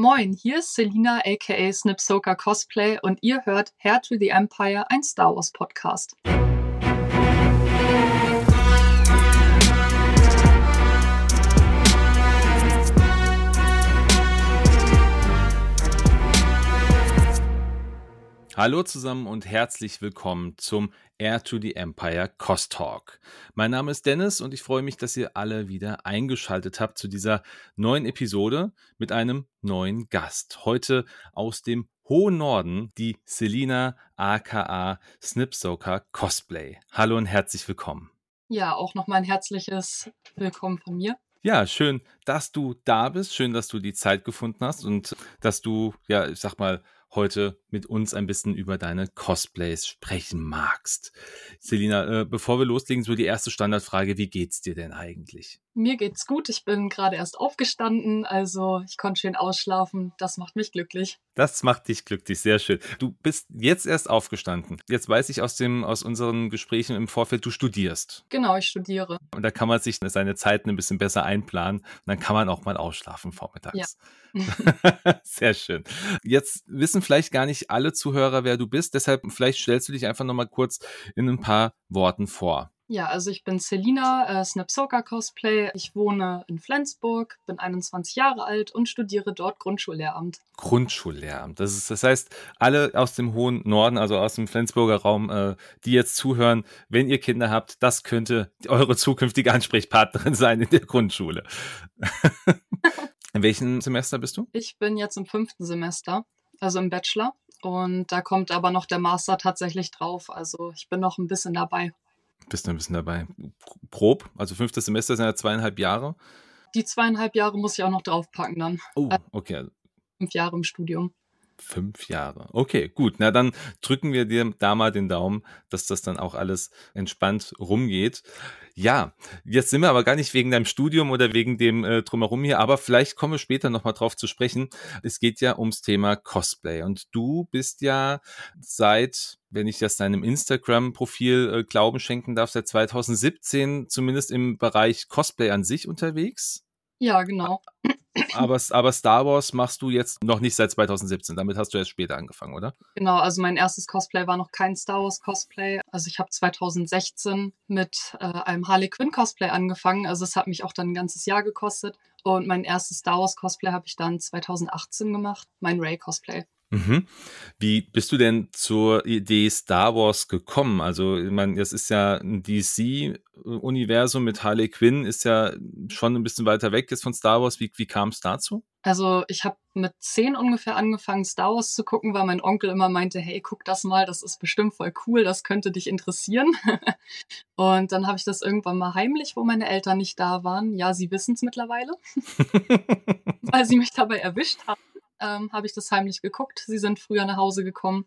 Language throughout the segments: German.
Moin, hier ist Selina aka Snipsoka Cosplay und ihr hört Hair to the Empire, ein Star Wars Podcast. Hallo zusammen und herzlich willkommen zum Air to the Empire Cost Talk. Mein Name ist Dennis und ich freue mich, dass ihr alle wieder eingeschaltet habt zu dieser neuen Episode mit einem neuen Gast. Heute aus dem hohen Norden, die Selina aka Snipsoker Cosplay. Hallo und herzlich willkommen. Ja, auch nochmal ein herzliches Willkommen von mir. Ja, schön, dass du da bist. Schön, dass du die Zeit gefunden hast und dass du, ja, ich sag mal, heute mit uns ein bisschen über deine Cosplays sprechen magst. Selina, äh, bevor wir loslegen, so die erste Standardfrage, wie geht's dir denn eigentlich? Mir geht's gut. Ich bin gerade erst aufgestanden, also ich konnte schön ausschlafen. Das macht mich glücklich. Das macht dich glücklich, sehr schön. Du bist jetzt erst aufgestanden. Jetzt weiß ich aus dem aus unseren Gesprächen im Vorfeld, du studierst. Genau, ich studiere. Und da kann man sich seine Zeiten ein bisschen besser einplanen und dann kann man auch mal ausschlafen vormittags. Ja. sehr schön. Jetzt wissen vielleicht gar nicht alle Zuhörer, wer du bist, deshalb vielleicht stellst du dich einfach noch mal kurz in ein paar Worten vor. Ja, also ich bin Selina, äh, Snapsoka Cosplay. Ich wohne in Flensburg, bin 21 Jahre alt und studiere dort Grundschullehramt. Grundschullehramt. Das, ist, das heißt, alle aus dem hohen Norden, also aus dem Flensburger Raum, äh, die jetzt zuhören, wenn ihr Kinder habt, das könnte eure zukünftige Ansprechpartnerin sein in der Grundschule. in welchem Semester bist du? Ich bin jetzt im fünften Semester, also im Bachelor. Und da kommt aber noch der Master tatsächlich drauf. Also ich bin noch ein bisschen dabei. Bist du ein bisschen dabei? Grob, also fünftes Semester sind ja zweieinhalb Jahre. Die zweieinhalb Jahre muss ich auch noch draufpacken dann. Oh, okay. Fünf Jahre im Studium. Fünf Jahre. Okay, gut. Na, dann drücken wir dir da mal den Daumen, dass das dann auch alles entspannt rumgeht. Ja, jetzt sind wir aber gar nicht wegen deinem Studium oder wegen dem äh, Drumherum hier, aber vielleicht kommen wir später nochmal drauf zu sprechen. Es geht ja ums Thema Cosplay und du bist ja seit, wenn ich das deinem Instagram-Profil äh, Glauben schenken darf, seit 2017 zumindest im Bereich Cosplay an sich unterwegs. Ja, genau aber, aber Star Wars machst du jetzt noch nicht seit 2017. Damit hast du erst später angefangen, oder? Genau, also mein erstes Cosplay war noch kein Star Wars Cosplay. Also ich habe 2016 mit äh, einem Harley Quinn Cosplay angefangen. Also es hat mich auch dann ein ganzes Jahr gekostet. Und mein erstes Star Wars Cosplay habe ich dann 2018 gemacht, mein Ray Cosplay. Mhm. Wie bist du denn zur Idee Star Wars gekommen? Also, ich meine, das ist ja ein DC-Universum mit Harley Quinn, ist ja schon ein bisschen weiter weg jetzt von Star Wars. Wie, wie kam es dazu? Also, ich habe mit zehn ungefähr angefangen, Star Wars zu gucken, weil mein Onkel immer meinte, hey, guck das mal, das ist bestimmt voll cool, das könnte dich interessieren. Und dann habe ich das irgendwann mal heimlich, wo meine Eltern nicht da waren. Ja, sie wissen es mittlerweile, weil sie mich dabei erwischt haben ähm, habe ich das heimlich geguckt. Sie sind früher nach Hause gekommen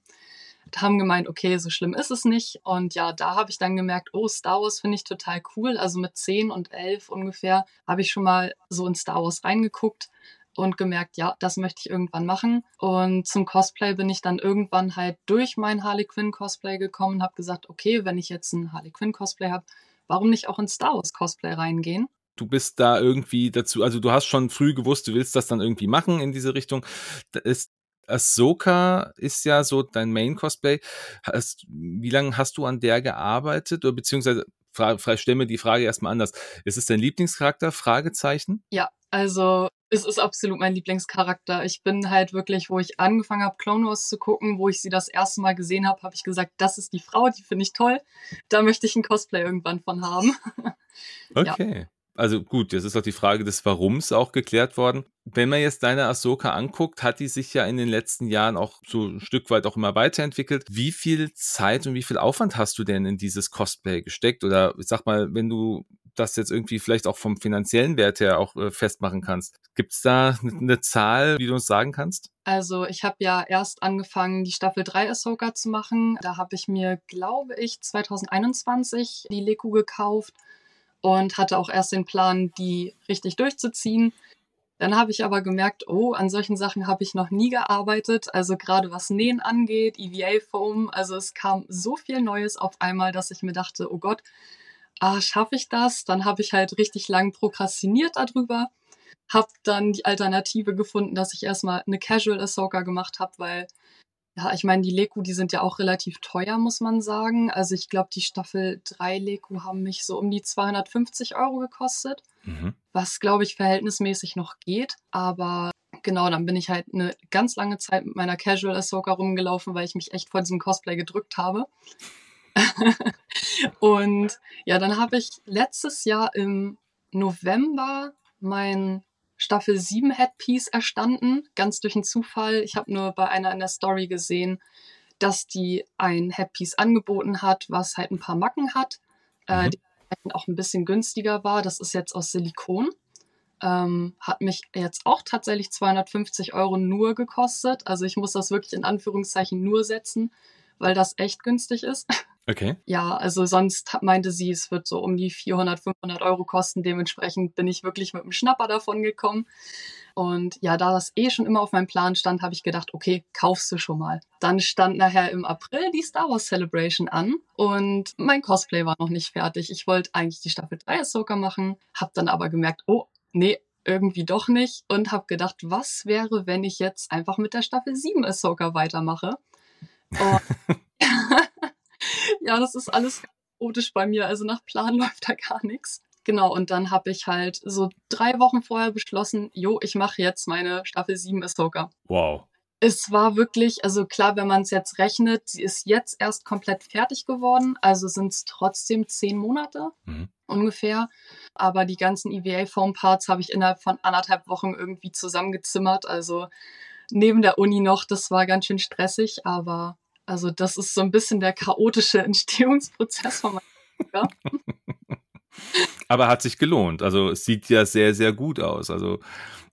und haben gemeint, okay, so schlimm ist es nicht. Und ja, da habe ich dann gemerkt, oh, Star Wars finde ich total cool. Also mit 10 und 11 ungefähr habe ich schon mal so in Star Wars reingeguckt und gemerkt, ja, das möchte ich irgendwann machen. Und zum Cosplay bin ich dann irgendwann halt durch mein Harley Quinn Cosplay gekommen und habe gesagt, okay, wenn ich jetzt ein Harley Quinn Cosplay habe, warum nicht auch in Star Wars Cosplay reingehen? Du bist da irgendwie dazu, also du hast schon früh gewusst, du willst das dann irgendwie machen in diese Richtung. ist Ahsoka ist ja so dein Main-Cosplay. Wie lange hast du an der gearbeitet? Oder beziehungsweise stell mir die Frage erstmal anders. Ist es dein Lieblingscharakter? Fragezeichen? Ja, also es ist absolut mein Lieblingscharakter. Ich bin halt wirklich, wo ich angefangen habe, Clone Wars zu gucken, wo ich sie das erste Mal gesehen habe, habe ich gesagt, das ist die Frau, die finde ich toll. Da möchte ich ein Cosplay irgendwann von haben. Okay. Ja also gut, jetzt ist auch die Frage des Warums auch geklärt worden. Wenn man jetzt deine Ahsoka anguckt, hat die sich ja in den letzten Jahren auch so ein Stück weit auch immer weiterentwickelt. Wie viel Zeit und wie viel Aufwand hast du denn in dieses Cosplay gesteckt? Oder ich sag mal, wenn du das jetzt irgendwie vielleicht auch vom finanziellen Wert her auch äh, festmachen kannst. Gibt es da eine Zahl, wie du uns sagen kannst? Also ich habe ja erst angefangen, die Staffel 3 Ahsoka zu machen. Da habe ich mir, glaube ich, 2021 die Leku gekauft und hatte auch erst den Plan, die richtig durchzuziehen. Dann habe ich aber gemerkt, oh, an solchen Sachen habe ich noch nie gearbeitet. Also gerade was Nähen angeht, EVA-Foam, also es kam so viel Neues auf einmal, dass ich mir dachte, oh Gott, ah, schaffe ich das? Dann habe ich halt richtig lang prokrastiniert darüber, Hab dann die Alternative gefunden, dass ich erstmal eine Casual Ahsoka gemacht habe, weil ja, ich meine, die Leku, die sind ja auch relativ teuer, muss man sagen. Also ich glaube, die Staffel 3 Leku haben mich so um die 250 Euro gekostet, mhm. was, glaube ich, verhältnismäßig noch geht. Aber genau, dann bin ich halt eine ganz lange Zeit mit meiner Casual Ahsoka rumgelaufen, weil ich mich echt vor diesem Cosplay gedrückt habe. und ja, dann habe ich letztes Jahr im November mein Staffel 7 Headpiece erstanden, ganz durch einen Zufall. Ich habe nur bei einer in der Story gesehen, dass die ein Headpiece angeboten hat, was halt ein paar Macken hat, äh, mhm. äh, die auch ein bisschen günstiger war. Das ist jetzt aus Silikon. Ähm, hat mich jetzt auch tatsächlich 250 Euro nur gekostet. Also ich muss das wirklich in Anführungszeichen nur setzen, weil das echt günstig ist. Okay. Ja, also sonst meinte sie, es wird so um die 400, 500 Euro kosten. Dementsprechend bin ich wirklich mit dem Schnapper davon gekommen. Und ja, da das eh schon immer auf meinem Plan stand, habe ich gedacht, okay, kaufst du schon mal. Dann stand nachher im April die Star Wars Celebration an und mein Cosplay war noch nicht fertig. Ich wollte eigentlich die Staffel 3 Ahsoka machen, habe dann aber gemerkt, oh, nee, irgendwie doch nicht und habe gedacht, was wäre, wenn ich jetzt einfach mit der Staffel 7 Ahsoka weitermache? Und ja, das ist alles chaotisch bei mir. Also nach Plan läuft da gar nichts. Genau, und dann habe ich halt so drei Wochen vorher beschlossen, jo, ich mache jetzt meine Staffel 7 Ahsoka. Wow. Es war wirklich, also klar, wenn man es jetzt rechnet, sie ist jetzt erst komplett fertig geworden, also sind es trotzdem zehn Monate mhm. ungefähr. Aber die ganzen EVA-Foam-Parts habe ich innerhalb von anderthalb Wochen irgendwie zusammengezimmert. Also neben der Uni noch, das war ganz schön stressig, aber also das ist so ein bisschen der chaotische Entstehungsprozess von meinem Aber hat sich gelohnt. Also es sieht ja sehr, sehr gut aus. Also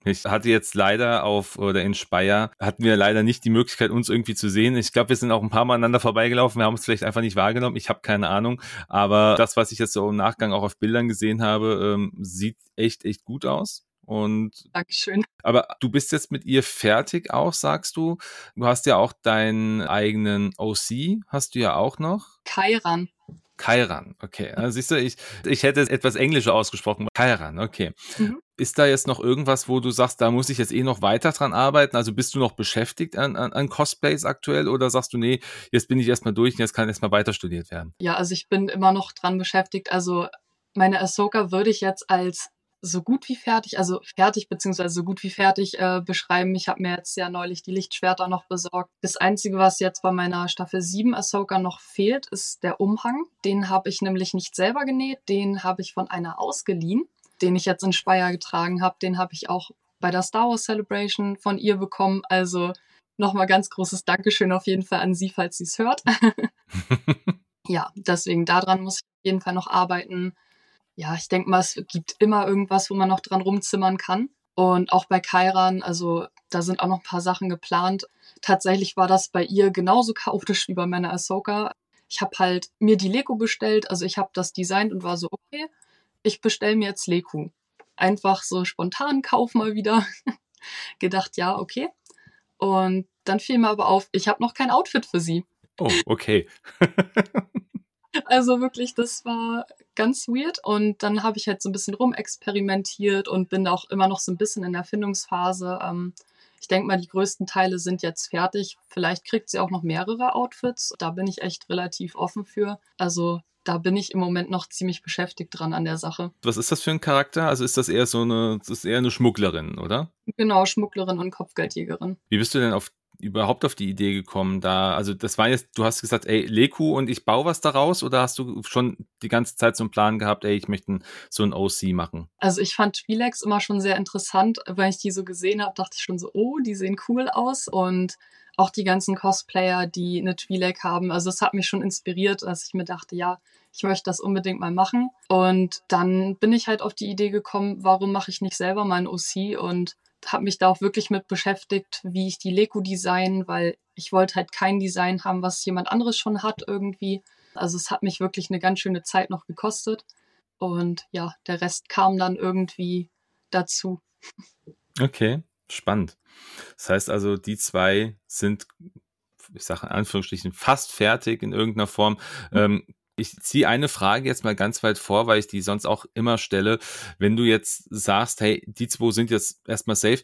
ich hatte jetzt leider auf oder in Speyer hatten wir leider nicht die Möglichkeit, uns irgendwie zu sehen. Ich glaube, wir sind auch ein paar Mal aneinander vorbeigelaufen. Wir haben es vielleicht einfach nicht wahrgenommen. Ich habe keine Ahnung. Aber das, was ich jetzt so im Nachgang auch auf Bildern gesehen habe, ähm, sieht echt, echt gut aus. Und Dankeschön. Aber du bist jetzt mit ihr fertig auch, sagst du. Du hast ja auch deinen eigenen OC, hast du ja auch noch. Kairan. Kairan, okay. Also siehst du, ich, ich hätte es etwas englischer ausgesprochen. Kairan, okay. Mhm. Ist da jetzt noch irgendwas, wo du sagst, da muss ich jetzt eh noch weiter dran arbeiten? Also bist du noch beschäftigt an, an, an Cosplays aktuell oder sagst du, nee, jetzt bin ich erstmal durch und jetzt kann erstmal weiter studiert werden? Ja, also ich bin immer noch dran beschäftigt. Also meine Ahsoka würde ich jetzt als so gut wie fertig, also fertig beziehungsweise so gut wie fertig äh, beschreiben. Ich habe mir jetzt ja neulich die Lichtschwerter noch besorgt. Das Einzige, was jetzt bei meiner Staffel 7 Ahsoka noch fehlt, ist der Umhang. Den habe ich nämlich nicht selber genäht, den habe ich von einer ausgeliehen, den ich jetzt in Speyer getragen habe. Den habe ich auch bei der Star Wars Celebration von ihr bekommen. Also nochmal ganz großes Dankeschön auf jeden Fall an sie, falls sie es hört. ja, deswegen daran muss ich auf jeden Fall noch arbeiten ja, ich denke mal, es gibt immer irgendwas, wo man noch dran rumzimmern kann. Und auch bei Kairan, also da sind auch noch ein paar Sachen geplant. Tatsächlich war das bei ihr genauso chaotisch wie bei meiner Ahsoka. Ich habe halt mir die Lego bestellt, also ich habe das designt und war so, okay, ich bestelle mir jetzt Lego. Einfach so spontan Kauf mal wieder. Gedacht, ja, okay. Und dann fiel mir aber auf, ich habe noch kein Outfit für sie. Oh, okay. Also wirklich, das war ganz weird. Und dann habe ich halt so ein bisschen rumexperimentiert und bin auch immer noch so ein bisschen in der Findungsphase. Ähm, ich denke mal, die größten Teile sind jetzt fertig. Vielleicht kriegt sie auch noch mehrere Outfits. Da bin ich echt relativ offen für. Also da bin ich im Moment noch ziemlich beschäftigt dran an der Sache. Was ist das für ein Charakter? Also ist das eher so eine, das ist eher eine Schmugglerin, oder? Genau, Schmugglerin und Kopfgeldjägerin. Wie bist du denn auf überhaupt auf die Idee gekommen, da, also das war jetzt, du hast gesagt, ey, Leku und ich baue was daraus oder hast du schon die ganze Zeit so einen Plan gehabt, ey, ich möchte so ein OC machen? Also ich fand Twi'leks immer schon sehr interessant, weil ich die so gesehen habe, dachte ich schon so, oh, die sehen cool aus und auch die ganzen Cosplayer, die eine Twi'lek haben, also es hat mich schon inspiriert, dass ich mir dachte, ja, ich möchte das unbedingt mal machen. Und dann bin ich halt auf die Idee gekommen, warum mache ich nicht selber ein OC und habe mich da auch wirklich mit beschäftigt, wie ich die Lego design, weil ich wollte halt kein Design haben, was jemand anderes schon hat irgendwie. Also es hat mich wirklich eine ganz schöne Zeit noch gekostet. Und ja, der Rest kam dann irgendwie dazu. Okay, spannend. Das heißt also, die zwei sind, ich sage in Anführungsstrichen, fast fertig in irgendeiner Form. Mhm. Ähm, Ich ziehe eine Frage jetzt mal ganz weit vor, weil ich die sonst auch immer stelle. Wenn du jetzt sagst, hey, die zwei sind jetzt erstmal safe,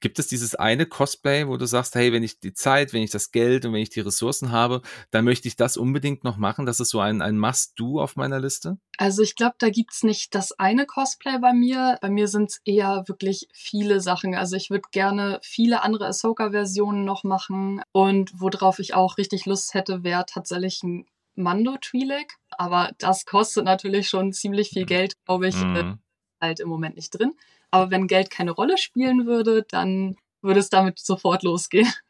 Gibt es dieses eine Cosplay, wo du sagst, hey, wenn ich die Zeit, wenn ich das Geld und wenn ich die Ressourcen habe, dann möchte ich das unbedingt noch machen? Das ist so ein, ein Must-Do auf meiner Liste? Also ich glaube, da gibt's nicht das eine Cosplay bei mir. Bei mir sind's eher wirklich viele Sachen. Also ich würde gerne viele andere Ahsoka-Versionen noch machen. Und worauf ich auch richtig Lust hätte, wäre tatsächlich ein Mando Twi'lek. Aber das kostet natürlich schon ziemlich viel Geld, glaube ich. Mhm. Halt im Moment nicht drin. Aber wenn Geld keine Rolle spielen würde, dann würde es damit sofort losgehen.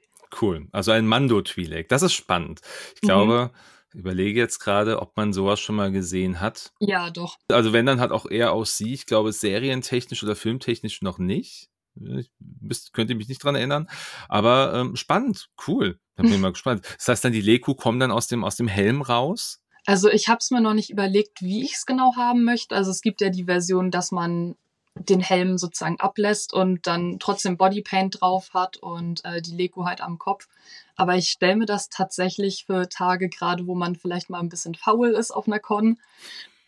Cool. Also ein Mando Twi'lek. Das ist spannend. Ich glaube, mhm. überlege jetzt gerade, ob man sowas schon mal gesehen hat. Ja, doch. Also wenn dann hat auch eher aus sie. Ich glaube, serientechnisch oder filmtechnisch noch nicht. Ich müsst, könnte mich nicht dran erinnern. Aber ähm, spannend, cool. Da bin ich mal gespannt. Das heißt dann, die Leku kommen dann aus dem, aus dem Helm raus? Also ich habe es mir noch nicht überlegt, wie ich es genau haben möchte. Also es gibt ja die Version, dass man den Helm sozusagen ablässt und dann trotzdem Bodypaint drauf hat und äh, die Lego halt am Kopf. Aber ich stelle mir das tatsächlich für Tage gerade, wo man vielleicht mal ein bisschen faul ist auf einer Con,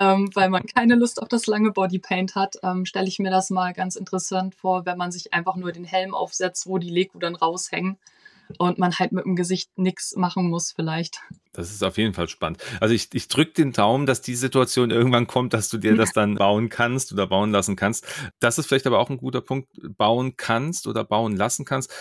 ähm, weil man keine Lust auf das lange Bodypaint hat, ähm, stelle ich mir das mal ganz interessant vor, wenn man sich einfach nur den Helm aufsetzt, wo die Lego dann raushängen und man halt mit dem Gesicht nichts machen muss vielleicht. Das ist auf jeden Fall spannend. Also ich, ich drücke den Daumen, dass die Situation irgendwann kommt, dass du dir das dann bauen kannst oder bauen lassen kannst. Das ist vielleicht aber auch ein guter Punkt, bauen kannst oder bauen lassen kannst.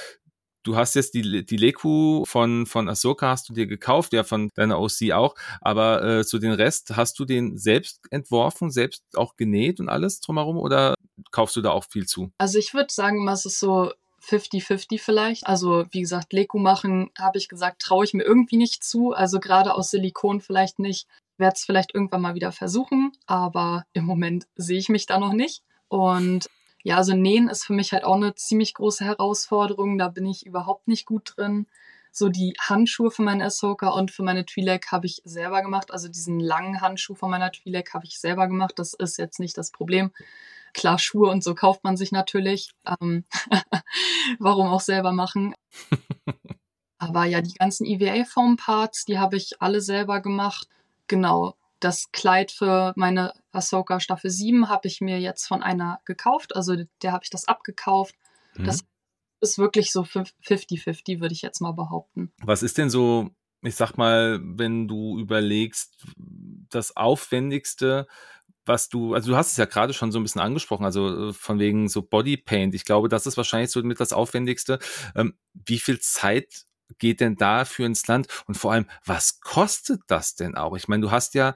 Du hast jetzt die, die Leku von, von Ahsoka hast du dir gekauft, ja, von deiner OC auch, aber äh, zu den Rest, hast du den selbst entworfen, selbst auch genäht und alles drumherum oder kaufst du da auch viel zu? Also ich würde sagen, es ist so 50-50 vielleicht. Also wie gesagt, Lego machen, habe ich gesagt, traue ich mir irgendwie nicht zu. Also gerade aus Silikon vielleicht nicht. Werde es vielleicht irgendwann mal wieder versuchen, aber im Moment sehe ich mich da noch nicht. Und ja, also Nähen ist für mich halt auch eine ziemlich große Herausforderung. Da bin ich überhaupt nicht gut drin. So die Handschuhe für meine Ahsoka und für meine Twi'lek habe ich selber gemacht. Also diesen langen Handschuh von meiner Twi'lek habe ich selber gemacht. Das ist jetzt nicht das Problem. Klar, Schuhe und so kauft man sich natürlich. Ähm, warum auch selber machen? Aber ja, die ganzen EVA-Foam-Parts, die habe ich alle selber gemacht. Genau. Das Kleid für meine Ahsoka Staffel 7 habe ich mir jetzt von einer gekauft. Also der habe ich das abgekauft. Mhm. Das ist wirklich so 50-50, würde ich jetzt mal behaupten. Was ist denn so, ich sag mal, wenn du überlegst, das Aufwendigste, was du, also du hast es ja gerade schon so ein bisschen angesprochen, also äh, von wegen so Bodypaint. Ich glaube, das ist wahrscheinlich so mit das Aufwendigste. Ähm, wie viel Zeit geht denn dafür ins Land? Und vor allem, was kostet das denn auch? Ich meine, du hast ja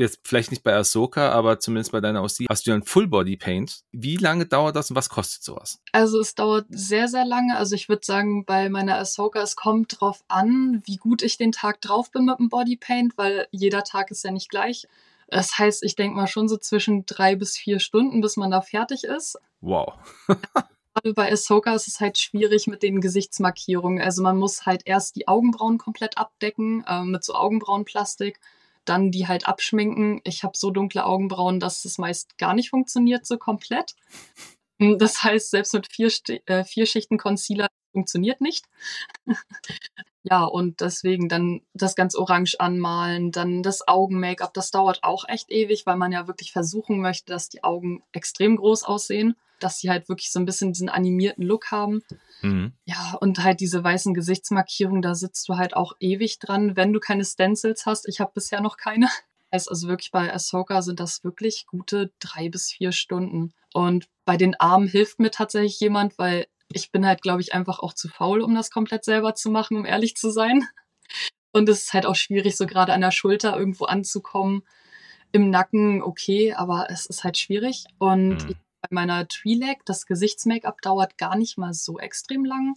jetzt vielleicht nicht bei Ahsoka, aber zumindest bei deiner Aussie, hast du ja ein Full Body Paint. Wie lange dauert das und was kostet sowas? Also es dauert sehr, sehr lange. Also ich würde sagen, bei meiner Ahsoka, es kommt drauf an, wie gut ich den Tag drauf bin mit dem Body Paint, weil jeder Tag ist ja nicht gleich. Das heißt, ich denke mal schon so zwischen drei bis vier Stunden, bis man da fertig ist. Wow. Gerade bei Ahsoka ist es halt schwierig mit den Gesichtsmarkierungen. Also man muss halt erst die Augenbrauen komplett abdecken äh, mit so Augenbrauenplastik, dann die halt abschminken. Ich habe so dunkle Augenbrauen, dass es meist gar nicht funktioniert so komplett. Das heißt, selbst mit vier, äh, vier Schichten Concealer funktioniert nicht. Ja, und deswegen dann das ganz orange anmalen, dann das Augen-Make-up, das dauert auch echt ewig, weil man ja wirklich versuchen möchte, dass die Augen extrem groß aussehen, dass sie halt wirklich so ein bisschen diesen animierten Look haben. Mhm. Ja, und halt diese weißen Gesichtsmarkierungen, da sitzt du halt auch ewig dran, wenn du keine Stencils hast. Ich habe bisher noch keine. Heißt also wirklich bei Ahsoka sind das wirklich gute drei bis vier Stunden. Und bei den Armen hilft mir tatsächlich jemand, weil ich bin halt, glaube ich, einfach auch zu faul, um das komplett selber zu machen, um ehrlich zu sein. Und es ist halt auch schwierig, so gerade an der Schulter irgendwo anzukommen. Im Nacken okay, aber es ist halt schwierig. Und mhm. bei meiner Twi'lek, das Gesichtsmake-up dauert gar nicht mal so extrem lang.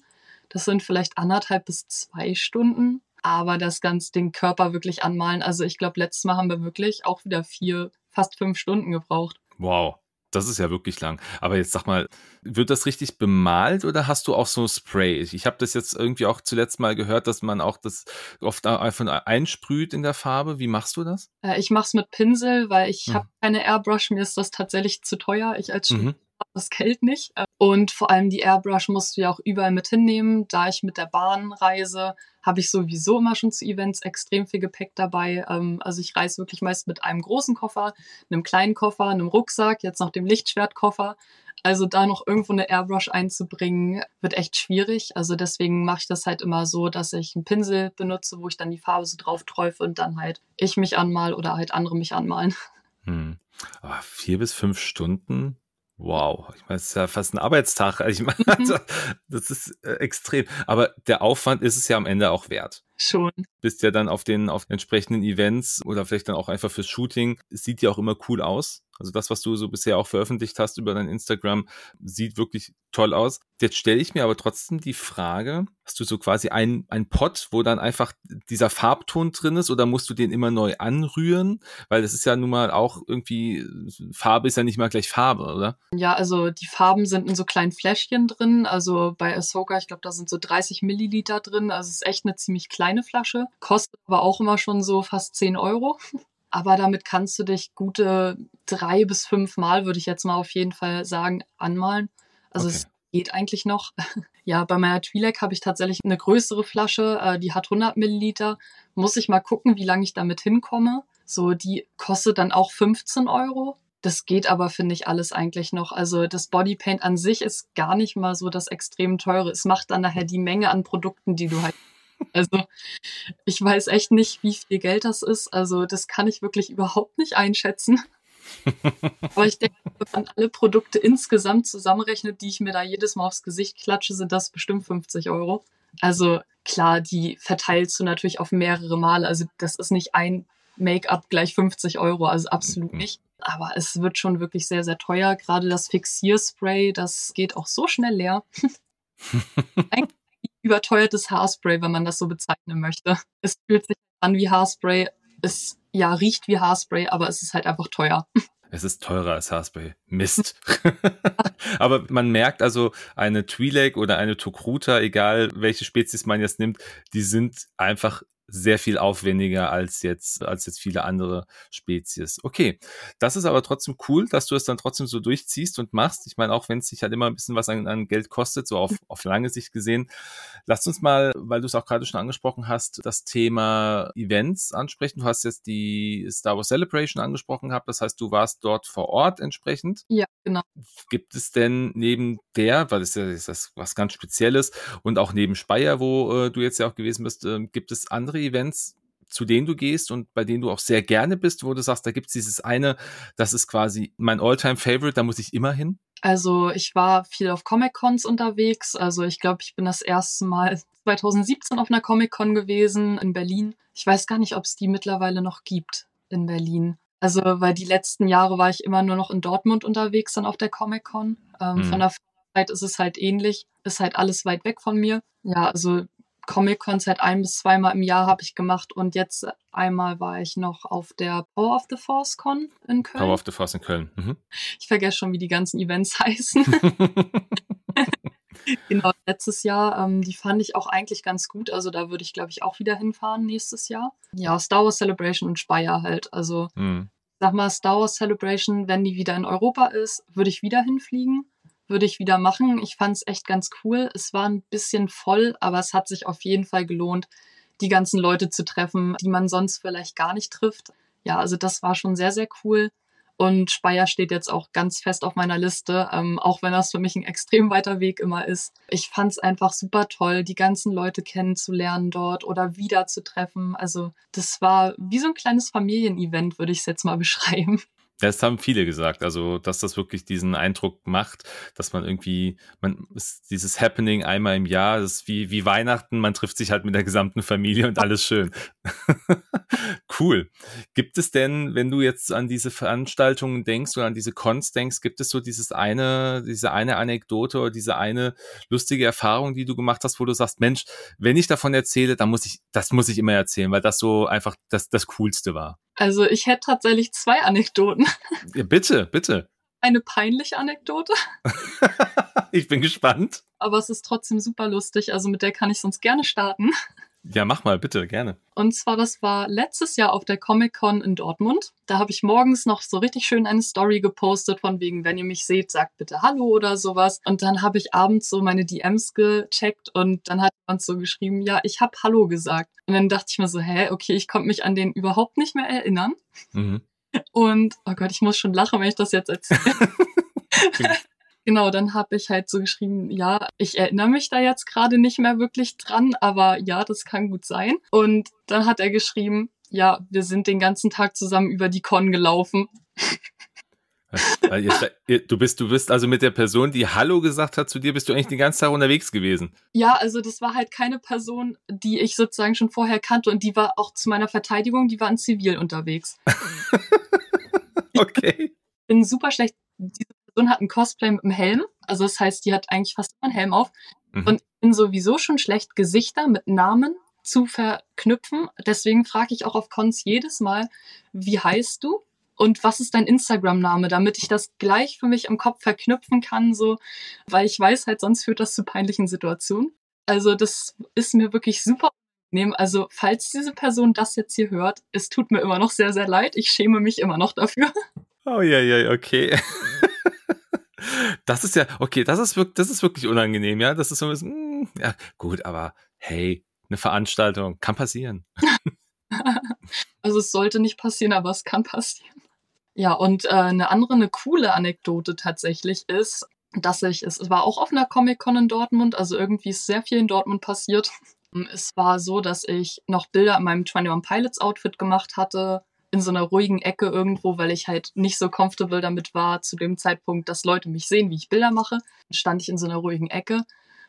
Das sind vielleicht anderthalb bis zwei Stunden. Aber das ganz den Körper wirklich anmalen. Also ich glaube, letztes Mal haben wir wirklich auch wieder vier, fast fünf Stunden gebraucht. Wow. Das ist ja wirklich lang. Aber jetzt sag mal, wird das richtig bemalt oder hast du auch so Spray? Ich habe das jetzt irgendwie auch zuletzt mal gehört, dass man auch das oft einfach einsprüht in der Farbe. Wie machst du das? Äh, ich mache es mit Pinsel, weil ich hm. habe keine Airbrush. Mir ist das tatsächlich zu teuer. Ich als mhm. das Geld nicht. Und vor allem die Airbrush musst du ja auch überall mit hinnehmen. Da ich mit der Bahn reise, habe ich sowieso immer schon zu Events extrem viel Gepäck dabei. Ähm, also ich reise wirklich meist mit einem großen Koffer, einem kleinen Koffer, einem Rucksack, jetzt noch dem Lichtschwertkoffer. Also da noch irgendwo eine Airbrush einzubringen, wird echt schwierig. Also deswegen mache ich das halt immer so, dass ich einen Pinsel benutze, wo ich dann die Farbe so drauf träufe und dann halt ich mich anmal oder halt andere mich anmalen. Hm. Aber vier bis fünf Stunden Wow, ich meine, es ist ja fast ein Arbeitstag. Ich meine, mhm. also, das ist äh, extrem. Aber der Aufwand ist es ja am Ende auch wert. Schon. Bist ja dann auf den auf entsprechenden Events oder vielleicht dann auch einfach fürs Shooting. Es sieht ja auch immer cool aus. Also das, was du so bisher auch veröffentlicht hast über dein Instagram, sieht wirklich toll aus. Jetzt stelle ich mir aber trotzdem die Frage, hast du so quasi ein, ein Pot, wo dann einfach dieser Farbton drin ist oder musst du den immer neu anrühren? Weil das ist ja nun mal auch irgendwie, Farbe ist ja nicht mal gleich Farbe, oder? Ja, also die Farben sind in so kleinen Fläschchen drin. Also bei Ahsoka, ich glaube, da sind so 30 Milliliter drin. Also es ist echt eine ziemlich kleine Flasche. Kostet aber auch immer schon so fast 10 Euro. Aber damit kannst du dich gute drei bis fünf Mal, würde ich jetzt mal auf jeden Fall sagen, anmalen. Also okay. es geht eigentlich noch. ja, bei meiner Twi'lek habe ich tatsächlich eine größere Flasche, äh, die hat 100 Milliliter. Muss ich mal gucken, wie lange ich damit hinkomme. So, die kostet dann auch 15 Euro. Das geht aber, finde ich, alles eigentlich noch. Also das Bodypaint an sich ist gar nicht mal so das extrem teure. Es macht dann nachher die Menge an Produkten, die du halt also ich weiß echt nicht, wie viel Geld das ist. Also das kann ich wirklich überhaupt nicht einschätzen. Aber ich denke, wenn man alle Produkte insgesamt zusammenrechnet, die ich mir da jedes Mal aufs Gesicht klatsche, sind das bestimmt 50 Euro. Also klar, die verteilst du natürlich auf mehrere Male. Also das ist nicht ein Make-up gleich 50 Euro, also absolut mhm. nicht. Aber es wird schon wirklich sehr, sehr teuer. Gerade das Fixierspray, das geht auch so schnell leer. Eigentlich überteuertes Haarspray, wenn man das so bezeichnen möchte. Es fühlt sich an wie Haarspray. Es ja riecht wie Haarspray, aber es ist halt einfach teuer. Es ist teurer als Haarspray. Mist. Aber man merkt also, eine Twi'lek oder eine Tokruta, egal welche Spezies man jetzt nimmt, die sind einfach sehr viel aufwendiger als jetzt, als jetzt viele andere Spezies. Okay, das ist aber trotzdem cool, dass du es dann trotzdem so durchziehst und machst. Ich meine, auch wenn es sich halt immer ein bisschen was an, an Geld kostet, so auf, auf lange Sicht gesehen. Lass uns mal, weil du es auch gerade schon angesprochen hast, das Thema Events ansprechen. Du hast jetzt die Star Wars Celebration angesprochen gehabt, das heißt, du warst dort vor Ort entsprechend. Ja, genau. Gibt es denn neben der, weil das ist ja was ganz Spezielles und auch neben Speyer, wo äh, du jetzt ja auch gewesen bist, äh, gibt es andere andere Events, zu denen du gehst und bei denen du auch sehr gerne bist, wo du sagst, da gibt es dieses eine, das ist quasi mein Alltime favorite da muss ich immer hin? Also ich war viel auf Comic-Cons unterwegs. Also ich glaube, ich bin das erste Mal 2017 auf einer Comic-Con gewesen in Berlin. Ich weiß gar nicht, ob es die mittlerweile noch gibt in Berlin. Also, weil die letzten Jahre war ich immer nur noch in Dortmund unterwegs, dann auf der Comic-Con. Ähm, mhm. Von der Zeit ist es halt ähnlich, ist halt alles weit weg von mir. Ja, also Comic-Cons halt ein bis zweimal im Jahr habe ich gemacht und jetzt einmal war ich noch auf der Power of the Force Con in Köln. Power of the Force in Köln. Mhm. Ich vergesse schon, wie die ganzen Events heißen. genau, letztes Jahr. Ähm, die fand ich auch eigentlich ganz gut. Also da würde ich, glaube ich, auch wieder hinfahren nächstes Jahr. Ja, Star Wars Celebration und Speyer halt. Also mhm. sag mal, Star Wars Celebration, wenn die wieder in Europa ist, würde ich wieder hinfliegen würde ich wieder machen. Ich fand es echt ganz cool. Es war ein bisschen voll, aber es hat sich auf jeden Fall gelohnt, die ganzen Leute zu treffen, die man sonst vielleicht gar nicht trifft. Ja, also das war schon sehr, sehr cool. Und Speyer steht jetzt auch ganz fest auf meiner Liste, ähm, auch wenn das für mich ein extrem weiter Weg immer ist. Ich fand es einfach super toll, die ganzen Leute kennenzulernen dort oder wiederzutreffen. Also das war wie so ein kleines Familienevent, würde ich es jetzt mal beschreiben. Das haben viele gesagt, also dass das wirklich diesen Eindruck macht, dass man irgendwie, man ist dieses Happening einmal im Jahr, das ist wie, wie Weihnachten, man trifft sich halt mit der gesamten Familie und alles schön. cool. Gibt es denn, wenn du jetzt an diese Veranstaltungen denkst oder an diese Cons denkst, gibt es so dieses eine, diese eine Anekdote oder diese eine lustige Erfahrung, die du gemacht hast, wo du sagst, Mensch, wenn ich davon erzähle, dann muss ich, das muss ich immer erzählen, weil das so einfach das, das Coolste war. Also ich hätte tatsächlich zwei Anekdoten. Ja, bitte, bitte. Eine peinliche Anekdote. ich bin gespannt. Aber es ist trotzdem super lustig, also mit der kann ich sonst gerne starten. Ja, mach mal, bitte, gerne. Und zwar, das war letztes Jahr auf der Comic-Con in Dortmund. Da habe ich morgens noch so richtig schön eine Story gepostet, von wegen, wenn ihr mich seht, sagt bitte Hallo oder sowas. Und dann habe ich abends so meine DMs gecheckt und dann hat jemand so geschrieben, ja, ich habe Hallo gesagt. Und dann dachte ich mir so, hä, okay, ich konnte mich an den überhaupt nicht mehr erinnern. Mhm. Und, oh Gott, ich muss schon lachen, wenn ich das jetzt erzähle. Genau, dann habe ich halt so geschrieben, ja, ich erinnere mich da jetzt gerade nicht mehr wirklich dran, aber ja, das kann gut sein. Und dann hat er geschrieben, ja, wir sind den ganzen Tag zusammen über die Con gelaufen. Du bist, du bist also mit der Person, die Hallo gesagt hat zu dir, bist du eigentlich den ganzen Tag unterwegs gewesen? Ja, also das war halt keine Person, die ich sozusagen schon vorher kannte und die war auch zu meiner Verteidigung, die war in Zivil unterwegs. okay. Ich bin super schlecht. Diese Person hat ein Cosplay mit einem Helm. Also das heißt, die hat eigentlich fast immer einen Helm auf. Mhm. Und ich bin sowieso schon schlecht, Gesichter mit Namen zu verknüpfen. Deswegen frage ich auch auf Cons jedes Mal, wie heißt du? Und was ist dein Instagram-Name, damit ich das gleich für mich im Kopf verknüpfen kann, so, weil ich weiß halt, sonst führt das zu peinlichen Situationen. Also das ist mir wirklich super angenehm. Also falls diese Person das jetzt hier hört, es tut mir immer noch sehr, sehr leid. Ich schäme mich immer noch dafür. Oh ja, ja, okay. Das ist ja, okay, das ist wirklich, das ist wirklich unangenehm, ja. Das ist so ein bisschen, mm, ja, gut, aber hey, eine Veranstaltung, kann passieren. also es sollte nicht passieren, aber es kann passieren. Ja, und äh, eine andere, eine coole Anekdote tatsächlich ist, dass ich, es war auch auf einer Comic-Con in Dortmund, also irgendwie ist sehr viel in Dortmund passiert. Es war so, dass ich noch Bilder in meinem 21 Pilots Outfit gemacht hatte, in so einer ruhigen Ecke irgendwo, weil ich halt nicht so comfortable damit war zu dem Zeitpunkt, dass Leute mich sehen, wie ich Bilder mache. Stand ich in so einer ruhigen Ecke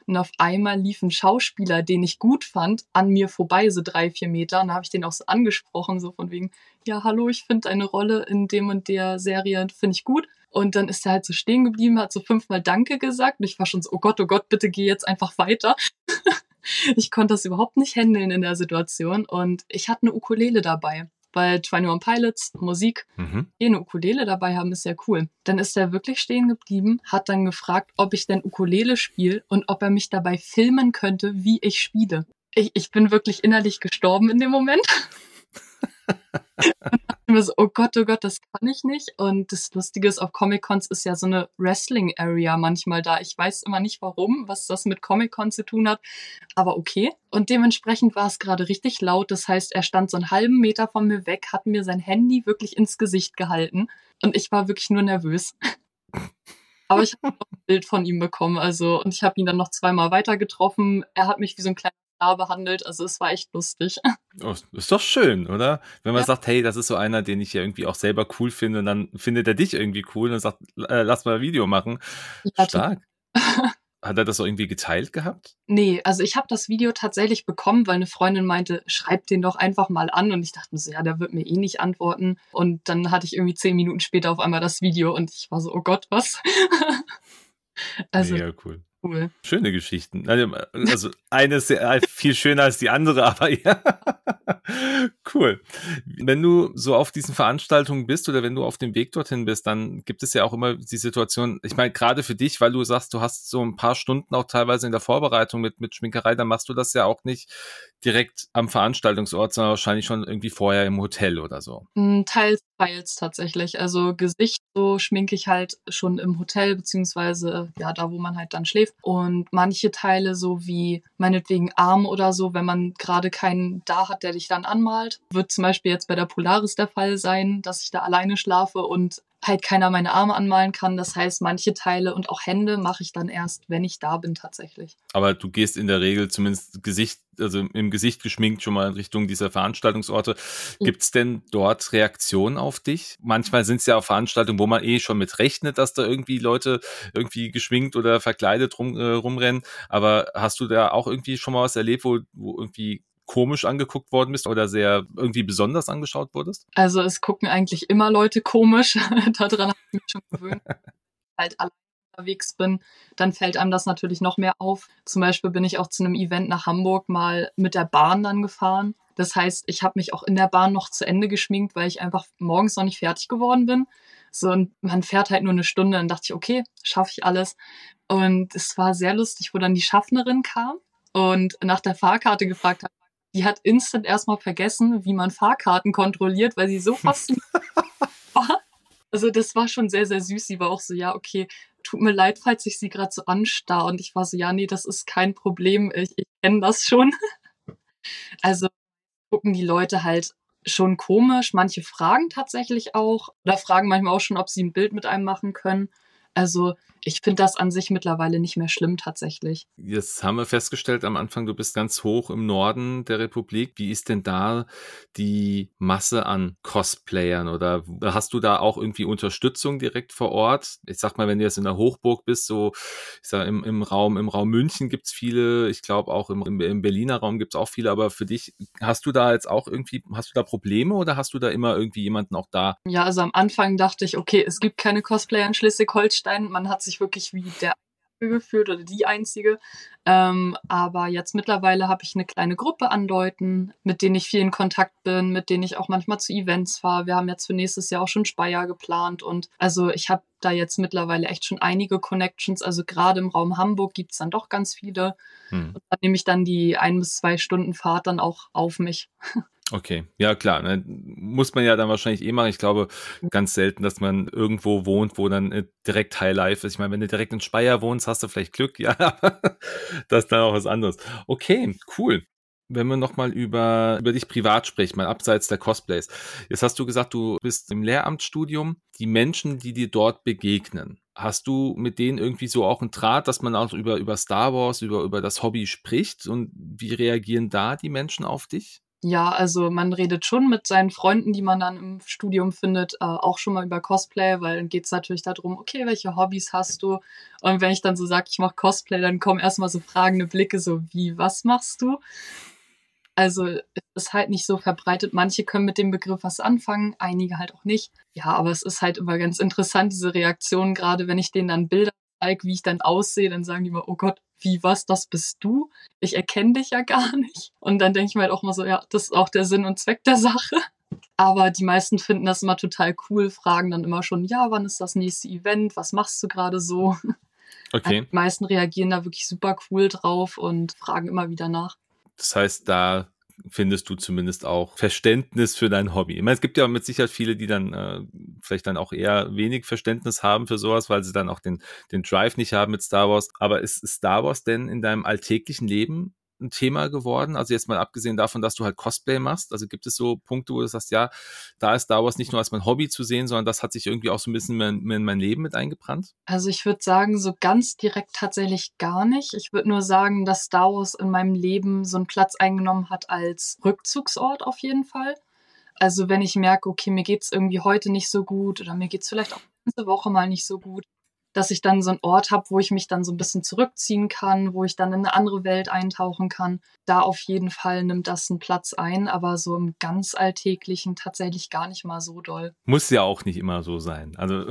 und auf einmal lief ein Schauspieler, den ich gut fand, an mir vorbei, so drei, vier Meter. Und da habe ich den auch so angesprochen, so von wegen, ja, hallo, ich finde eine Rolle in dem und der Serie, finde ich gut. Und dann ist er halt so stehen geblieben, hat so fünfmal Danke gesagt. Und ich war schon so, oh Gott, oh Gott, bitte geh jetzt einfach weiter. ich konnte das überhaupt nicht handeln in der Situation. Und ich hatte eine Ukulele dabei bei 21 Pilots, Musik, mhm. eine Ukulele dabei haben, ist ja cool. Dann ist er wirklich stehen geblieben, hat dann gefragt, ob ich denn Ukulele spiele und ob er mich dabei filmen könnte, wie ich spiele. Ich, ich bin wirklich innerlich gestorben in dem Moment. mir so, oh Gott, oh Gott, das kann ich nicht. Und das Lustige ist, auf Comic-Cons ist ja so eine Wrestling-Area manchmal da. Ich weiß immer nicht warum, was das mit Comic-Con zu tun hat, aber okay. Und dementsprechend war es gerade richtig laut. Das heißt, er stand so einen halben Meter von mir weg, hat mir sein Handy wirklich ins Gesicht gehalten und ich war wirklich nur nervös. Aber ich habe ein Bild von ihm bekommen, also und ich habe ihn dann noch zweimal weiter getroffen. Er hat mich wie so ein kleiner Behandelt. Also es war echt lustig. Oh, ist doch schön, oder? Wenn man ja. sagt, hey, das ist so einer, den ich ja irgendwie auch selber cool finde und dann findet er dich irgendwie cool und sagt, äh, lass mal ein Video machen. Ja, Stark. Hat er das auch irgendwie geteilt gehabt? Nee, also ich habe das Video tatsächlich bekommen, weil eine Freundin meinte, schreib den doch einfach mal an. Und ich dachte mir so, ja, der wird mir eh nicht antworten. Und dann hatte ich irgendwie zehn Minuten später auf einmal das Video und ich war so, oh Gott, was? also, Mega cool cool. Schöne Geschichten. Also, also eine ist sehr, viel schöner als die andere, aber ja. cool. Wenn du so auf diesen Veranstaltungen bist oder wenn du auf dem Weg dorthin bist, dann gibt es ja auch immer die Situation, ich meine, gerade für dich, weil du sagst, du hast so ein paar Stunden auch teilweise in der Vorbereitung mit, mit Schminkerei, dann machst du das ja auch nicht direkt am Veranstaltungsort, sondern wahrscheinlich schon irgendwie vorher im Hotel oder so. Hm, teils, teils tatsächlich. Also Gesicht so schminke ich halt schon im Hotel, beziehungsweise ja, da wo man halt dann schläft. Und manche Teile, so wie meinetwegen Arm oder so, wenn man gerade keinen da hat, der dich dann anmalt, wird zum Beispiel jetzt bei der Polaris der Fall sein, dass ich da alleine schlafe und halt keiner meine Arme anmalen kann. Das heißt, manche Teile und auch Hände mache ich dann erst, wenn ich da bin tatsächlich. Aber du gehst in der Regel zumindest Gesicht, also im Gesicht geschminkt schon mal in Richtung dieser Veranstaltungsorte. Gibt es denn dort Reaktionen auf dich? Manchmal sind es ja auch Veranstaltungen, wo man eh schon mit rechnet, dass da irgendwie Leute irgendwie geschminkt oder verkleidet rum, äh, rumrennen. Aber hast du da auch irgendwie schon mal was erlebt, wo, wo irgendwie komisch angeguckt worden bist oder sehr irgendwie besonders angeschaut wurdest? Also es gucken eigentlich immer Leute komisch. Daran habe ich mich schon gewöhnt. halt allein unterwegs bin, dann fällt einem das natürlich noch mehr auf. Zum Beispiel bin ich auch zu einem Event nach Hamburg mal mit der Bahn dann gefahren. Das heißt, ich habe mich auch in der Bahn noch zu Ende geschminkt, weil ich einfach morgens noch nicht fertig geworden bin. So, und man fährt halt nur eine Stunde. Dann dachte ich, okay, schaffe ich alles. Und es war sehr lustig, wo dann die Schaffnerin kam und nach der Fahrkarte gefragt hat, die hat instant erstmal vergessen, wie man Fahrkarten kontrolliert, weil sie so fasziniert war. Also das war schon sehr, sehr süß. Sie war auch so, ja, okay, tut mir leid, falls ich sie gerade so anstarre. Und ich war so, ja, nee, das ist kein Problem. Ich, ich kenne das schon. Also gucken die Leute halt schon komisch. Manche fragen tatsächlich auch oder fragen manchmal auch schon, ob sie ein Bild mit einem machen können. Also ich finde das an sich mittlerweile nicht mehr schlimm tatsächlich. Jetzt haben wir festgestellt am Anfang, du bist ganz hoch im Norden der Republik. Wie ist denn da die Masse an Cosplayern oder hast du da auch irgendwie Unterstützung direkt vor Ort? Ich sag mal, wenn du jetzt in der Hochburg bist, so ich sag, im, im Raum im Raum München gibt's viele, ich glaube auch im, im, im Berliner Raum gibt's auch viele, aber für dich hast du da jetzt auch irgendwie, hast du da Probleme oder hast du da immer irgendwie jemanden auch da? Ja, also am Anfang dachte ich, okay, es gibt keine Cosplayer in Schleswig-Holstein, man hat sich wirklich wie der geführt oder die einzige. Ähm, aber jetzt mittlerweile habe ich eine kleine Gruppe an Leuten, mit denen ich viel in Kontakt bin, mit denen ich auch manchmal zu Events fahre. Wir haben jetzt für nächstes Jahr auch schon Speyer geplant und also ich habe da jetzt mittlerweile echt schon einige Connections. Also gerade im Raum Hamburg gibt es dann doch ganz viele. Hm. Und da nehme ich dann die ein bis zwei Stunden Fahrt dann auch auf mich. Okay, ja klar, ne? muss man ja dann wahrscheinlich eh machen. Ich glaube ganz selten, dass man irgendwo wohnt, wo dann äh, direkt High Life ist. Ich meine, wenn du direkt in Speyer wohnst, hast du vielleicht Glück, ja, das ist dann auch was anderes. Okay, cool. Wenn wir nochmal über, über dich privat sprechen, mal abseits der Cosplays. Jetzt hast du gesagt, du bist im Lehramtsstudium. Die Menschen, die dir dort begegnen, hast du mit denen irgendwie so auch einen Draht, dass man auch über, über Star Wars, über, über das Hobby spricht? Und wie reagieren da die Menschen auf dich? Ja, also man redet schon mit seinen Freunden, die man dann im Studium findet, äh, auch schon mal über Cosplay, weil dann geht es natürlich darum, okay, welche Hobbys hast du? Und wenn ich dann so sage, ich mache Cosplay, dann kommen erstmal so fragende Blicke, so wie, was machst du? Also es ist halt nicht so verbreitet. Manche können mit dem Begriff was anfangen, einige halt auch nicht. Ja, aber es ist halt immer ganz interessant, diese Reaktion, gerade wenn ich denen dann Bilder zeige, wie ich dann aussehe, dann sagen die immer, oh Gott, wie was, das bist du? Ich erkenne dich ja gar nicht. Und dann denke ich mir halt auch mal so, ja, das ist auch der Sinn und Zweck der Sache. Aber die meisten finden das immer total cool, fragen dann immer schon, ja, wann ist das nächste Event? Was machst du gerade so? Okay. Die meisten reagieren da wirklich super cool drauf und fragen immer wieder nach. Das heißt, da findest du zumindest auch Verständnis für dein Hobby. Ich meine, es gibt ja mit Sicherheit viele, die dann äh, vielleicht dann auch eher wenig Verständnis haben für sowas, weil sie dann auch den, den Drive nicht haben mit Star Wars. Aber ist Star Wars denn in deinem alltäglichen Leben ein Thema geworden? Also jetzt mal abgesehen davon, dass du halt Cosplay machst. Also gibt es so Punkte, wo du sagst, ja, da ist Star Wars nicht nur als mein Hobby zu sehen, sondern das hat sich irgendwie auch so ein bisschen in, in mein Leben mit eingebrannt? Also ich würde sagen, so ganz direkt tatsächlich gar nicht. Ich würde nur sagen, dass Star Wars in meinem Leben so einen Platz eingenommen hat als Rückzugsort auf jeden Fall. Also wenn ich merke, okay, mir geht es irgendwie heute nicht so gut oder mir geht es vielleicht auch diese Woche mal nicht so gut, dass ich dann so einen Ort habe, wo ich mich dann so ein bisschen zurückziehen kann, wo ich dann in eine andere Welt eintauchen kann. Da auf jeden Fall nimmt das einen Platz ein, aber so im ganz Alltäglichen tatsächlich gar nicht mal so doll. Muss ja auch nicht immer so sein. Also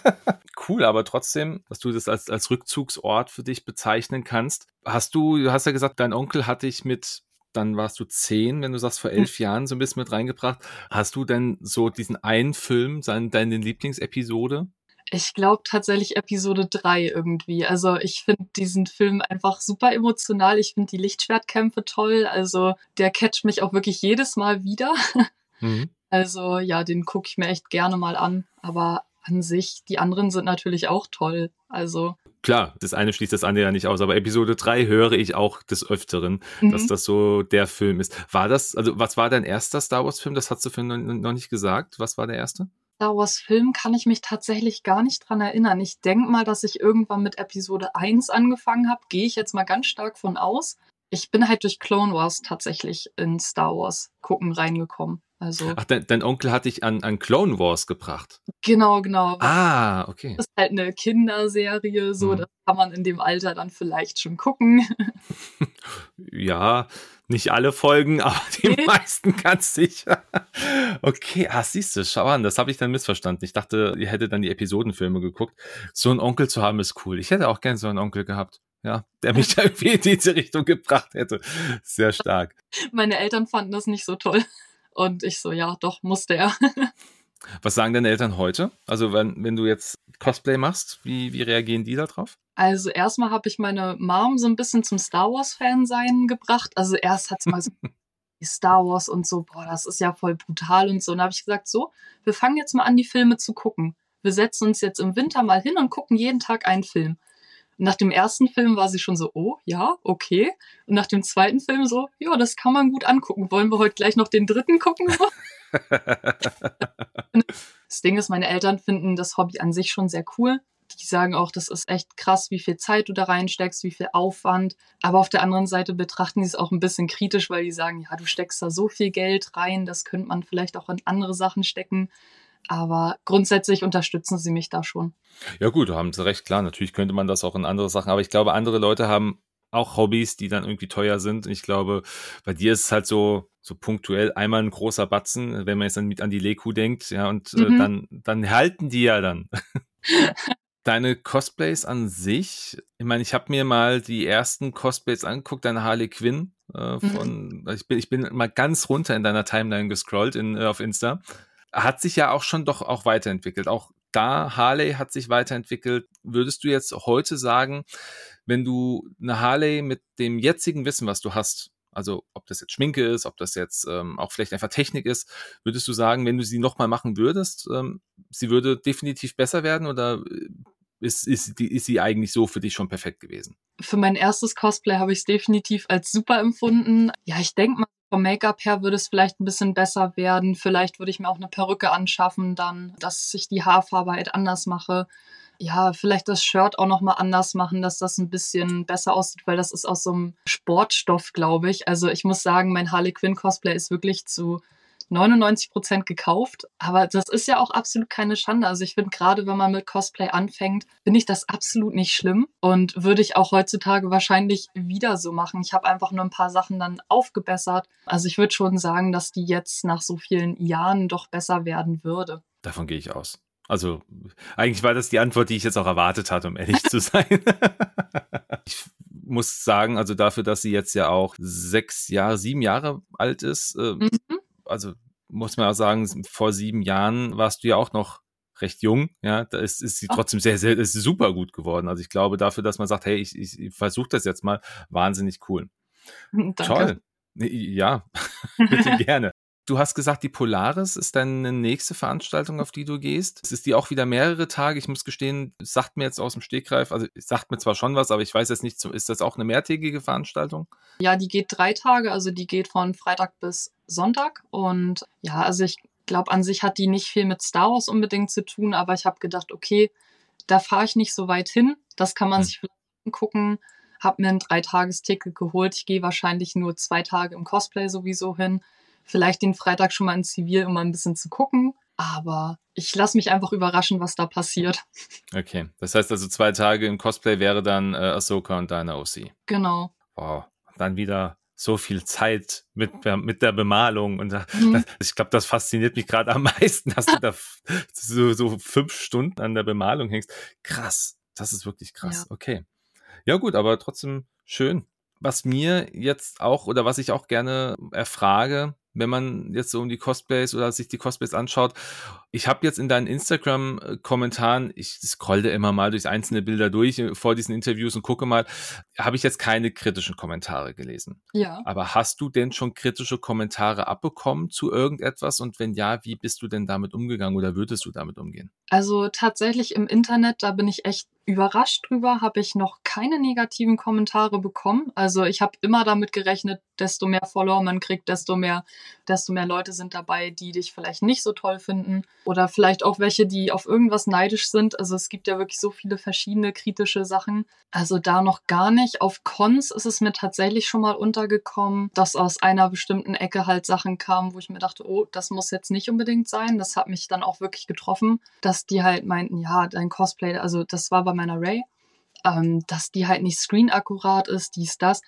cool, aber trotzdem, dass du das als, als Rückzugsort für dich bezeichnen kannst. Hast du, du hast ja gesagt, dein Onkel hat dich mit dann warst du zehn, wenn du sagst, vor elf hm. Jahren so ein bisschen mit reingebracht. Hast du denn so diesen einen Film, deine Lieblingsepisode? Ich glaube tatsächlich Episode 3 irgendwie. Also ich finde diesen Film einfach super emotional. Ich finde die Lichtschwertkämpfe toll. Also der catcht mich auch wirklich jedes Mal wieder. Mhm. Also ja, den gucke ich mir echt gerne mal an. Aber an sich, die anderen sind natürlich auch toll. Also klar, das eine schließt das andere ja nicht aus, aber Episode 3 höre ich auch des Öfteren, mhm. dass das so der Film ist. War das, also was war dein erster Star Wars-Film? Das hast du für noch nicht gesagt. Was war der erste? Star Wars Film kann ich mich tatsächlich gar nicht dran erinnern. Ich denke mal, dass ich irgendwann mit Episode 1 angefangen habe. Gehe ich jetzt mal ganz stark von aus. Ich bin halt durch Clone Wars tatsächlich in Star Wars gucken reingekommen. Also, Ach, dein, dein Onkel hat dich an, an Clone Wars gebracht. Genau, genau. Ah, okay. Das ist halt eine Kinderserie, so, mhm. das kann man in dem Alter dann vielleicht schon gucken. ja, nicht alle Folgen, aber die nee. meisten ganz sicher. Okay, ah, siehst du, schau an, das habe ich dann missverstanden. Ich dachte, ihr hättet dann die Episodenfilme geguckt. So einen Onkel zu haben ist cool. Ich hätte auch gern so einen Onkel gehabt. Ja, der mich da irgendwie in diese Richtung gebracht hätte. Sehr stark. Meine Eltern fanden das nicht so toll. Und ich so, ja, doch, musste er. Was sagen deine Eltern heute? Also wenn, wenn du jetzt Cosplay machst, wie, wie reagieren die darauf? Also erstmal habe ich meine Mom so ein bisschen zum Star Wars-Fan sein gebracht. Also erst hat sie mal so Star Wars und so, boah, das ist ja voll brutal und so. Und da habe ich gesagt, so, wir fangen jetzt mal an, die Filme zu gucken. Wir setzen uns jetzt im Winter mal hin und gucken jeden Tag einen Film. Nach dem ersten Film war sie schon so, oh, ja, okay. Und nach dem zweiten Film so, ja, das kann man gut angucken. Wollen wir heute gleich noch den dritten gucken? das Ding ist, meine Eltern finden das Hobby an sich schon sehr cool. Die sagen auch, das ist echt krass, wie viel Zeit du da reinsteckst, wie viel Aufwand. Aber auf der anderen Seite betrachten die es auch ein bisschen kritisch, weil die sagen, ja, du steckst da so viel Geld rein, das könnte man vielleicht auch in andere Sachen stecken. Aber grundsätzlich unterstützen sie mich da schon. Ja gut, haben sie recht, klar. Natürlich könnte man das auch in andere Sachen, aber ich glaube, andere Leute haben auch Hobbys, die dann irgendwie teuer sind. Und ich glaube, bei dir ist es halt so, so punktuell einmal ein großer Batzen, wenn man jetzt dann mit an die Leku denkt, ja, und äh, mhm. äh, dann, dann halten die ja dann. Deine Cosplays an sich, ich meine, ich habe mir mal die ersten Cosplays angeguckt, deine Harley Quinn äh, von, mhm. ich bin, ich bin mal ganz runter in deiner Timeline gescrollt in, äh, auf Insta hat sich ja auch schon doch auch weiterentwickelt. Auch da Harley hat sich weiterentwickelt. Würdest du jetzt heute sagen, wenn du eine Harley mit dem jetzigen Wissen, was du hast, also ob das jetzt Schminke ist, ob das jetzt ähm, auch vielleicht einfach Technik ist, würdest du sagen, wenn du sie nochmal machen würdest, ähm, sie würde definitiv besser werden oder äh, ist, ist, ist sie eigentlich so für dich schon perfekt gewesen? Für mein erstes Cosplay habe ich es definitiv als super empfunden. Ja, ich denke mal, vom Make-up her würde es vielleicht ein bisschen besser werden. Vielleicht würde ich mir auch eine Perücke anschaffen, dann, dass ich die Haarfarbe halt anders mache. Ja, vielleicht das Shirt auch nochmal anders machen, dass das ein bisschen besser aussieht, weil das ist aus so einem Sportstoff, glaube ich. Also ich muss sagen, mein Harley Quinn Cosplay ist wirklich zu 99 Prozent gekauft. Aber das ist ja auch absolut keine Schande. Also ich finde gerade, wenn man mit Cosplay anfängt, finde ich das absolut nicht schlimm und würde ich auch heutzutage wahrscheinlich wieder so machen. Ich habe einfach nur ein paar Sachen dann aufgebessert. Also ich würde schon sagen, dass die jetzt nach so vielen Jahren doch besser werden würde. Davon gehe ich aus. Also eigentlich war das die Antwort, die ich jetzt auch erwartet hatte, um ehrlich zu sein. ich muss sagen, also dafür, dass sie jetzt ja auch sechs Jahre, sieben Jahre alt ist, äh, mhm also muss man auch sagen, vor sieben Jahren warst du ja auch noch recht jung, ja, da ist, ist sie trotzdem sehr, sehr, ist super gut geworden. Also ich glaube dafür, dass man sagt, hey, ich, ich, ich versuche das jetzt mal, wahnsinnig cool. Danke. Toll. Ja, bitte gerne. Du hast gesagt, die Polaris ist deine nächste Veranstaltung, auf die du gehst. Es ist die auch wieder mehrere Tage. Ich muss gestehen, sagt mir jetzt aus dem Stegreif, also sagt mir zwar schon was, aber ich weiß jetzt nicht, ist das auch eine mehrtägige Veranstaltung? Ja, die geht drei Tage, also die geht von Freitag bis Sonntag. Und ja, also ich glaube, an sich hat die nicht viel mit Star Wars unbedingt zu tun, aber ich habe gedacht, okay, da fahre ich nicht so weit hin. Das kann man hm. sich vielleicht angucken. Habe mir ein Dreitagesticket geholt. Ich gehe wahrscheinlich nur zwei Tage im Cosplay sowieso hin vielleicht den Freitag schon mal in Zivil, um mal ein bisschen zu gucken. Aber ich lasse mich einfach überraschen, was da passiert. Okay, das heißt also zwei Tage im Cosplay wäre dann äh, Ahsoka und deine OC. Genau. Wow, dann wieder so viel Zeit mit, mit der Bemalung und mhm. das, ich glaube, das fasziniert mich gerade am meisten, dass du da so, so fünf Stunden an der Bemalung hängst. Krass, das ist wirklich krass. Ja. Okay. Ja gut, aber trotzdem schön. Was mir jetzt auch oder was ich auch gerne erfrage, wenn man jetzt so um die Cosplays oder sich die Cosplays anschaut. Ich habe jetzt in deinen Instagram-Kommentaren, ich scrolle immer mal durch einzelne Bilder durch äh, vor diesen Interviews und gucke mal, habe ich jetzt keine kritischen Kommentare gelesen. Ja. Aber hast du denn schon kritische Kommentare abbekommen zu irgendetwas? Und wenn ja, wie bist du denn damit umgegangen oder würdest du damit umgehen? Also tatsächlich im Internet, da bin ich echt überrascht drüber, habe ich noch keine negativen Kommentare bekommen. Also ich habe immer damit gerechnet, desto mehr Follower man kriegt, desto mehr, desto mehr Leute sind dabei, die dich vielleicht nicht so toll finden. Oder vielleicht auch welche, die auf irgendwas neidisch sind. Also es gibt ja wirklich so viele verschiedene kritische Sachen. Also da noch gar nicht. Auf Cons ist es mir tatsächlich schon mal untergekommen, dass aus einer bestimmten Ecke halt Sachen kamen, wo ich mir dachte, oh, das muss jetzt nicht unbedingt sein. Das hat mich dann auch wirklich getroffen, dass die halt meinten, ja, dein Cosplay, also das war bei meiner Ray, ähm, dass die halt nicht screen-akkurat ist, dies, das.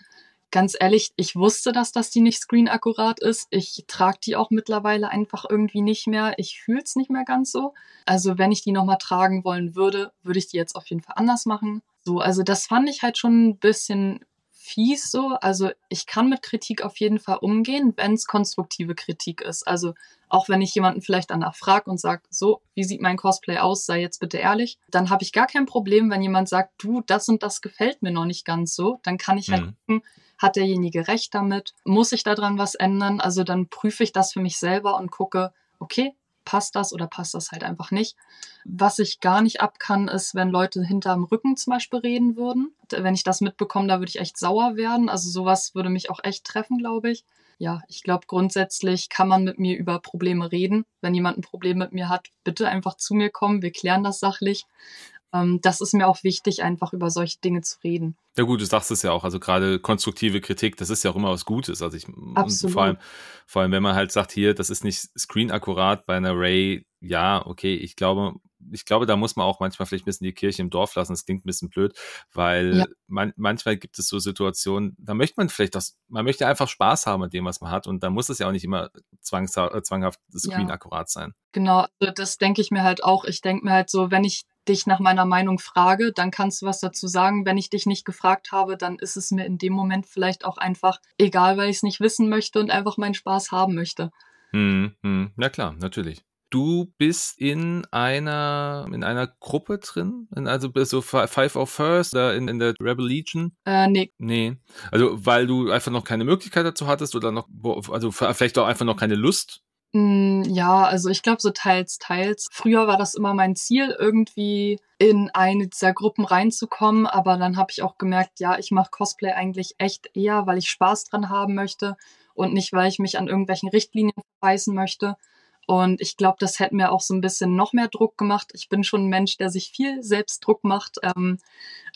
Ganz ehrlich, ich wusste, dass das die nicht screen-akkurat ist. Ich trage die auch mittlerweile einfach irgendwie nicht mehr. Ich fühle es nicht mehr ganz so. Also wenn ich die nochmal tragen wollen würde, würde ich die jetzt auf jeden Fall anders machen. So, also das fand ich halt schon ein bisschen fies so. Also ich kann mit Kritik auf jeden Fall umgehen, wenn es konstruktive Kritik ist. Also auch wenn ich jemanden vielleicht danach frage und sage, so, wie sieht mein Cosplay aus, sei jetzt bitte ehrlich, dann habe ich gar kein Problem, wenn jemand sagt, du, das und das gefällt mir noch nicht ganz so. Dann kann ich halt mhm. gucken, hat derjenige recht damit? Muss ich daran was ändern? Also dann prüfe ich das für mich selber und gucke, okay, passt das oder passt das halt einfach nicht. Was ich gar nicht ab kann, ist, wenn Leute hinterm Rücken zum Beispiel reden würden. Wenn ich das mitbekomme, da würde ich echt sauer werden. Also sowas würde mich auch echt treffen, glaube ich. Ja, ich glaube, grundsätzlich kann man mit mir über Probleme reden. Wenn jemand ein Problem mit mir hat, bitte einfach zu mir kommen. Wir klären das sachlich. Ähm, das ist mir auch wichtig, einfach über solche Dinge zu reden. Ja gut, du sagst es ja auch, also gerade konstruktive Kritik, das ist ja auch immer was Gutes. Also ich Absolut. vor allem, vor allem, wenn man halt sagt, hier, das ist nicht screen akkurat bei einer Ray, ja, okay, ich glaube, ich glaube, da muss man auch manchmal vielleicht ein bisschen die Kirche im Dorf lassen. Das klingt ein bisschen blöd, weil ja. man, manchmal gibt es so Situationen, da möchte man vielleicht das, man möchte einfach Spaß haben mit dem, was man hat und da muss es ja auch nicht immer zwangshaft, äh, zwanghaft screen akkurat sein. Genau, also das denke ich mir halt auch. Ich denke mir halt so, wenn ich dich nach meiner Meinung frage, dann kannst du was dazu sagen. Wenn ich dich nicht gefragt habe, dann ist es mir in dem Moment vielleicht auch einfach egal, weil ich es nicht wissen möchte und einfach meinen Spaß haben möchte. Hm, hm. Ja klar, natürlich. Du bist in einer in einer Gruppe drin, in, also so Five of First oder in, in der Rebel Legion? Äh, nee. Nee. Also weil du einfach noch keine Möglichkeit dazu hattest oder noch, also vielleicht auch einfach noch keine Lust ja, also ich glaube so teils, teils. Früher war das immer mein Ziel, irgendwie in eine dieser Gruppen reinzukommen, aber dann habe ich auch gemerkt, ja, ich mache Cosplay eigentlich echt eher, weil ich Spaß dran haben möchte und nicht, weil ich mich an irgendwelchen Richtlinien verbeißen möchte. Und ich glaube, das hätte mir auch so ein bisschen noch mehr Druck gemacht. Ich bin schon ein Mensch, der sich viel selbst Druck macht. Ähm,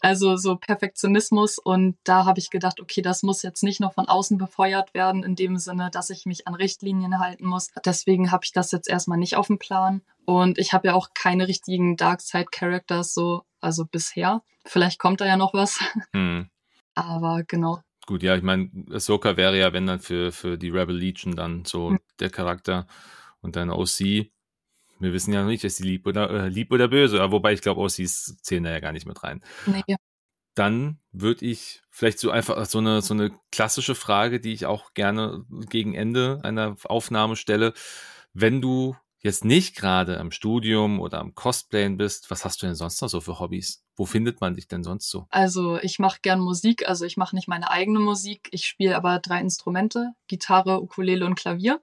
also so Perfektionismus. Und da habe ich gedacht, okay, das muss jetzt nicht noch von außen befeuert werden, in dem Sinne, dass ich mich an Richtlinien halten muss. Deswegen habe ich das jetzt erstmal nicht auf dem Plan. Und ich habe ja auch keine richtigen Darkside-Characters so, also bisher. Vielleicht kommt da ja noch was. Hm. Aber genau. Gut, ja, ich meine, Ahsoka wäre ja, wenn dann für, für die Rebel Legion dann so hm. der Charakter. Und dann OC, wir wissen ja noch nicht, ist sie lieb oder, äh, lieb oder böse, wobei ich glaube, OCs zählen da ja gar nicht mit rein. Nee. Dann würde ich vielleicht so einfach so eine, so eine klassische Frage, die ich auch gerne gegen Ende einer Aufnahme stelle. Wenn du jetzt nicht gerade am Studium oder am Cosplayen bist, was hast du denn sonst noch so für Hobbys? Wo findet man dich denn sonst so? Also ich mache gern Musik, also ich mache nicht meine eigene Musik, ich spiele aber drei Instrumente, Gitarre, Ukulele und Klavier.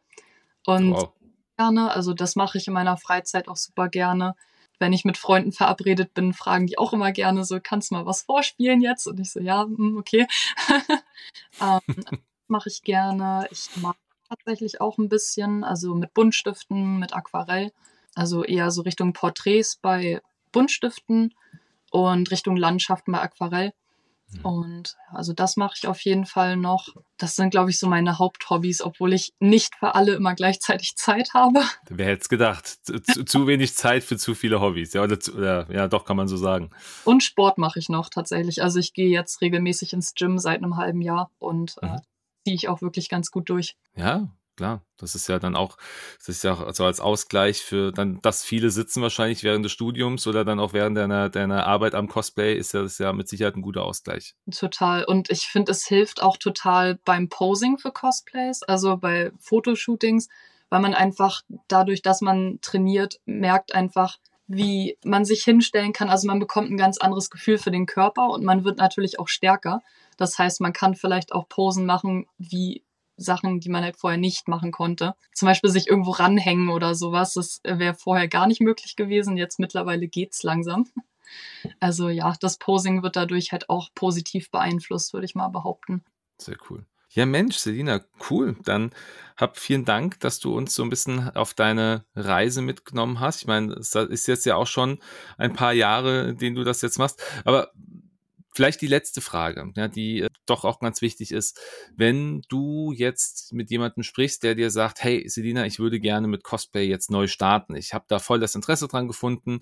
Und wow gerne. Also das mache ich in meiner Freizeit auch super gerne. Wenn ich mit Freunden verabredet bin, fragen die auch immer gerne so, kannst du mal was vorspielen jetzt? Und ich so, ja, hm, okay. ähm, mache ich gerne. Ich mag tatsächlich auch ein bisschen, also mit Buntstiften, mit Aquarell. Also eher so Richtung Porträts bei Buntstiften und Richtung Landschaften bei Aquarell. Mhm. Und also das mache ich auf jeden Fall noch. Das sind, glaube ich, so meine Haupthobbys, obwohl ich nicht für alle immer gleichzeitig Zeit habe. Wer hätte es gedacht? Zu, zu, wenig Zeit für zu viele Hobbys. Ja, oder, zu, oder, ja, doch, kann man so sagen. Und Sport mache ich noch tatsächlich. Also ich gehe jetzt regelmäßig ins Gym seit einem halben Jahr und äh, mhm. äh, ziehe ich auch wirklich ganz gut durch. Ja, klar. Das ist ja dann auch, das ist ja auch so als Ausgleich für dann, dass viele sitzen wahrscheinlich während des Studiums oder dann auch während deiner, deiner Arbeit am Cosplay, ist ja, das ja mit Sicherheit ein guter Ausgleich. Total. Und ich finde, es hilft auch total beim Posing für Cosplays, also bei Fotoshootings, weil man einfach dadurch, dass man trainiert, merkt einfach, wie man sich hinstellen kann. Also man bekommt ein ganz anderes Gefühl für den Körper und man wird natürlich auch stärker. Das heißt, man kann vielleicht auch Posen machen, wie Sachen, die man halt vorher nicht machen konnte. Zum Beispiel sich irgendwo ranhängen oder sowas. Das wäre vorher gar nicht möglich gewesen. Jetzt mittlerweile geht's langsam. Also ja, das Posing wird dadurch halt auch positiv beeinflusst, würde ich mal behaupten. Sehr cool. Ja, Mensch, Selina, cool. Dann hab vielen Dank, dass du uns so ein bisschen auf deine Reise mitgenommen hast. Ich meine, es ist jetzt ja auch schon ein paar Jahre, in denen du das jetzt machst. Aber Vielleicht die letzte Frage, ja, die äh, doch auch ganz wichtig ist. Wenn du jetzt mit jemandem sprichst, der dir sagt, hey, Selina, ich würde gerne mit Cosplay jetzt neu starten. Ich habe da voll das Interesse dran gefunden.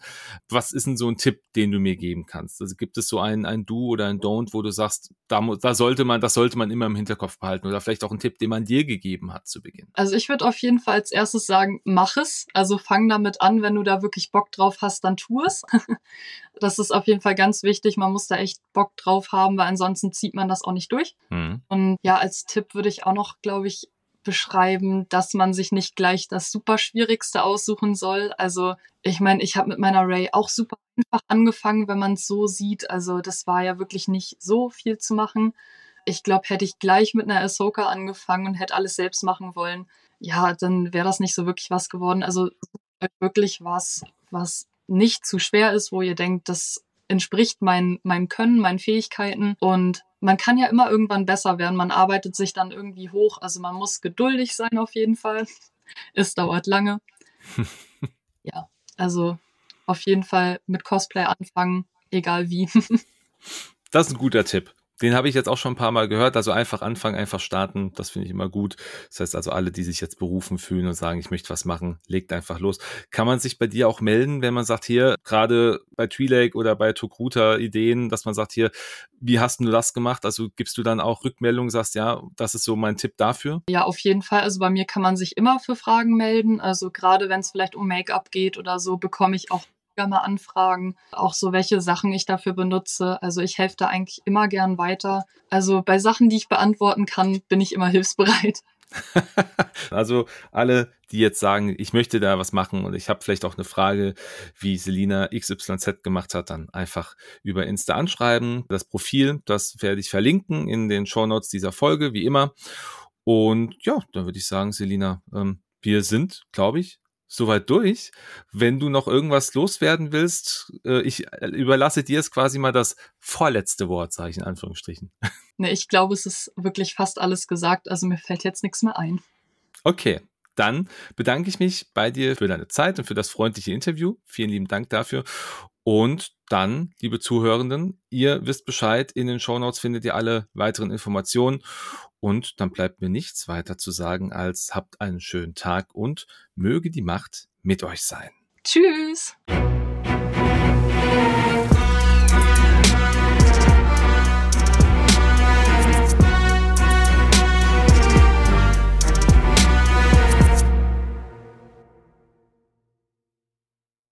Was ist denn so ein Tipp, den du mir geben kannst? Also gibt es so ein, ein Do oder ein Don't, wo du sagst, da, da sollte man, das sollte man immer im Hinterkopf behalten oder vielleicht auch ein Tipp, den man dir gegeben hat zu Beginn? Also ich würde auf jeden Fall als erstes sagen, mach es. Also fang damit an, wenn du da wirklich Bock drauf hast, dann tu es. Das ist auf jeden Fall ganz wichtig. Man muss da echt Bock drauf haben, weil ansonsten zieht man das auch nicht durch. Mhm. Und ja, als Tipp würde ich auch noch, glaube ich, beschreiben, dass man sich nicht gleich das super Schwierigste aussuchen soll. Also ich meine, ich habe mit meiner Ray auch super einfach angefangen, wenn man es so sieht. Also das war ja wirklich nicht so viel zu machen. Ich glaube, hätte ich gleich mit einer Ahsoka angefangen und hätte alles selbst machen wollen, ja, dann wäre das nicht so wirklich was geworden. Also wirklich was, was nicht zu schwer ist, wo ihr denkt, das entspricht mein, meinem Können, meinen Fähigkeiten. Und man kann ja immer irgendwann besser werden. Man arbeitet sich dann irgendwie hoch. Also man muss geduldig sein auf jeden Fall. Es dauert lange. ja, also auf jeden Fall mit Cosplay anfangen, egal wie. das ist ein guter Tipp. Den habe ich jetzt auch schon ein paar Mal gehört. Also einfach anfangen, einfach starten. Das finde ich immer gut. Das heißt also, alle, die sich jetzt berufen fühlen und sagen, ich möchte was machen, legt einfach los. Kann man sich bei dir auch melden, wenn man sagt, hier, gerade bei Twi'lake oder bei Tokruta Ideen, dass man sagt, hier, wie hast du das gemacht? Also gibst du dann auch Rückmeldungen, sagst, ja, das ist so mein Tipp dafür? Ja, auf jeden Fall. Also bei mir kann man sich immer für Fragen melden. Also gerade wenn es vielleicht um Make-up geht oder so, bekomme ich auch mal anfragen, auch so welche Sachen ich dafür benutze. Also ich helfe da eigentlich immer gern weiter. Also bei Sachen, die ich beantworten kann, bin ich immer hilfsbereit. also alle, die jetzt sagen, ich möchte da was machen und ich habe vielleicht auch eine Frage, wie Selina XYZ gemacht hat, dann einfach über Insta anschreiben. Das Profil, das werde ich verlinken in den Shownotes dieser Folge, wie immer. Und ja, dann würde ich sagen, Selina, ähm, wir sind, glaube ich, soweit durch. Wenn du noch irgendwas loswerden willst, äh, ich äh, überlasse dir jetzt quasi mal das vorletzte Wort, sage ich in Anführungsstrichen. Nee, ich glaube, es ist wirklich fast alles gesagt, also mir fällt jetzt nichts mehr ein. Okay, dann bedanke ich mich bei dir für deine Zeit und für das freundliche Interview. Vielen lieben Dank dafür. Und dann, liebe Zuhörenden, ihr wisst Bescheid, in den Shownotes findet ihr alle weiteren Informationen. Und dann bleibt mir nichts weiter zu sagen, als habt einen schönen Tag und möge die Macht mit euch sein. Tschüss.